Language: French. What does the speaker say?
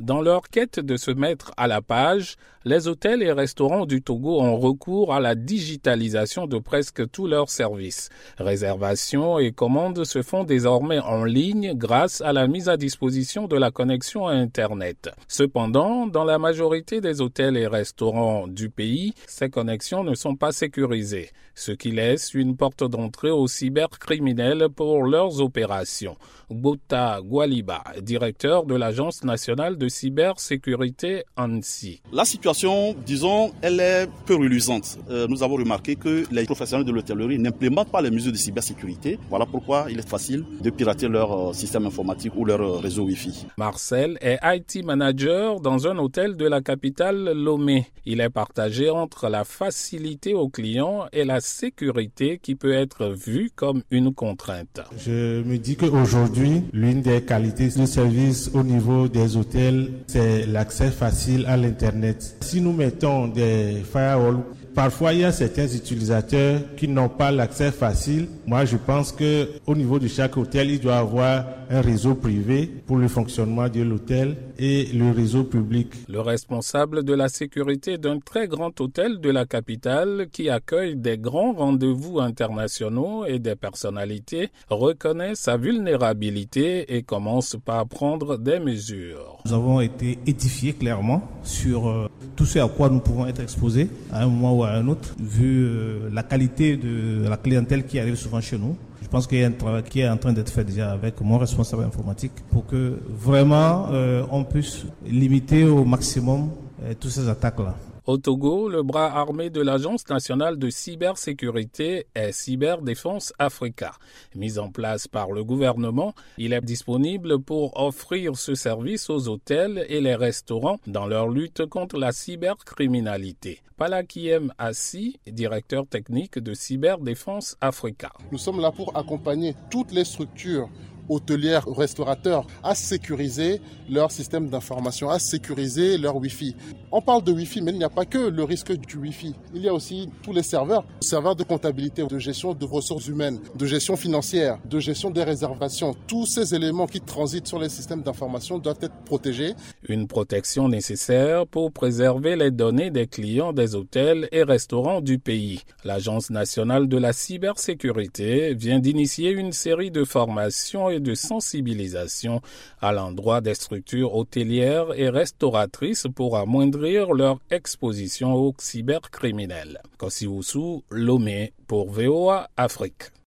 Dans leur quête de se mettre à la page, les hôtels et restaurants du Togo ont recours à la digitalisation de presque tous leurs services. Réservations et commandes se font désormais en ligne grâce à la mise à disposition de la connexion à Internet. Cependant, dans la majorité des hôtels et restaurants du pays, ces connexions ne sont pas sécurisées, ce qui laisse une porte d'entrée aux cybercriminels pour leurs opérations. Gota Gualiba, directeur de l'Agence nationale de cybersécurité ANSI. La situation, disons, elle est peu reluisante. Euh, nous avons remarqué que les professionnels de l'hôtellerie n'implémentent pas les mesures de cybersécurité. Voilà pourquoi il est facile de pirater leur euh, système informatique ou leur euh, réseau Wi-Fi. Marcel est IT manager dans un hôtel de la capitale Lomé. Il est partagé entre la facilité aux clients et la sécurité qui peut être vue comme une contrainte. Je me dis qu'aujourd'hui, l'une des qualités de service au niveau des hôtels c'est l'accès facile à l'Internet. Si nous mettons des firewalls, parfois il y a certains utilisateurs qui n'ont pas l'accès facile. Moi, je pense que au niveau de chaque hôtel, il doit avoir un réseau privé pour le fonctionnement de l'hôtel et le réseau public. Le responsable de la sécurité d'un très grand hôtel de la capitale qui accueille des grands rendez-vous internationaux et des personnalités reconnaît sa vulnérabilité et commence par prendre des mesures. Nous avons été édifiés clairement sur euh, tout ce à quoi nous pouvons être exposés à un moment ou à un autre, vu euh, la qualité de la clientèle qui arrive souvent chez nous. Je pense qu'il y a un travail qui est en train d'être fait déjà avec mon responsable informatique pour que vraiment euh, on puisse limiter au maximum euh, toutes ces attaques-là. Au Togo, le bras armé de l'Agence nationale de cybersécurité est Cyberdéfense Africa. Mis en place par le gouvernement, il est disponible pour offrir ce service aux hôtels et les restaurants dans leur lutte contre la cybercriminalité. Palakiem Assi, directeur technique de Cyberdéfense Africa. Nous sommes là pour accompagner toutes les structures hôtelières, restaurateurs à sécuriser leur système d'information, à sécuriser leur Wi-Fi. On parle de Wi-Fi, mais il n'y a pas que le risque du Wi-Fi. Il y a aussi tous les serveurs, serveurs de comptabilité, de gestion de ressources humaines, de gestion financière, de gestion des réservations. Tous ces éléments qui transitent sur les systèmes d'information doivent être protégés. Une protection nécessaire pour préserver les données des clients des hôtels et restaurants du pays. L'Agence nationale de la cybersécurité vient d'initier une série de formations de sensibilisation à l'endroit des structures hôtelières et restauratrices pour amoindrir leur exposition aux cybercriminels. Lomé pour VOA Afrique.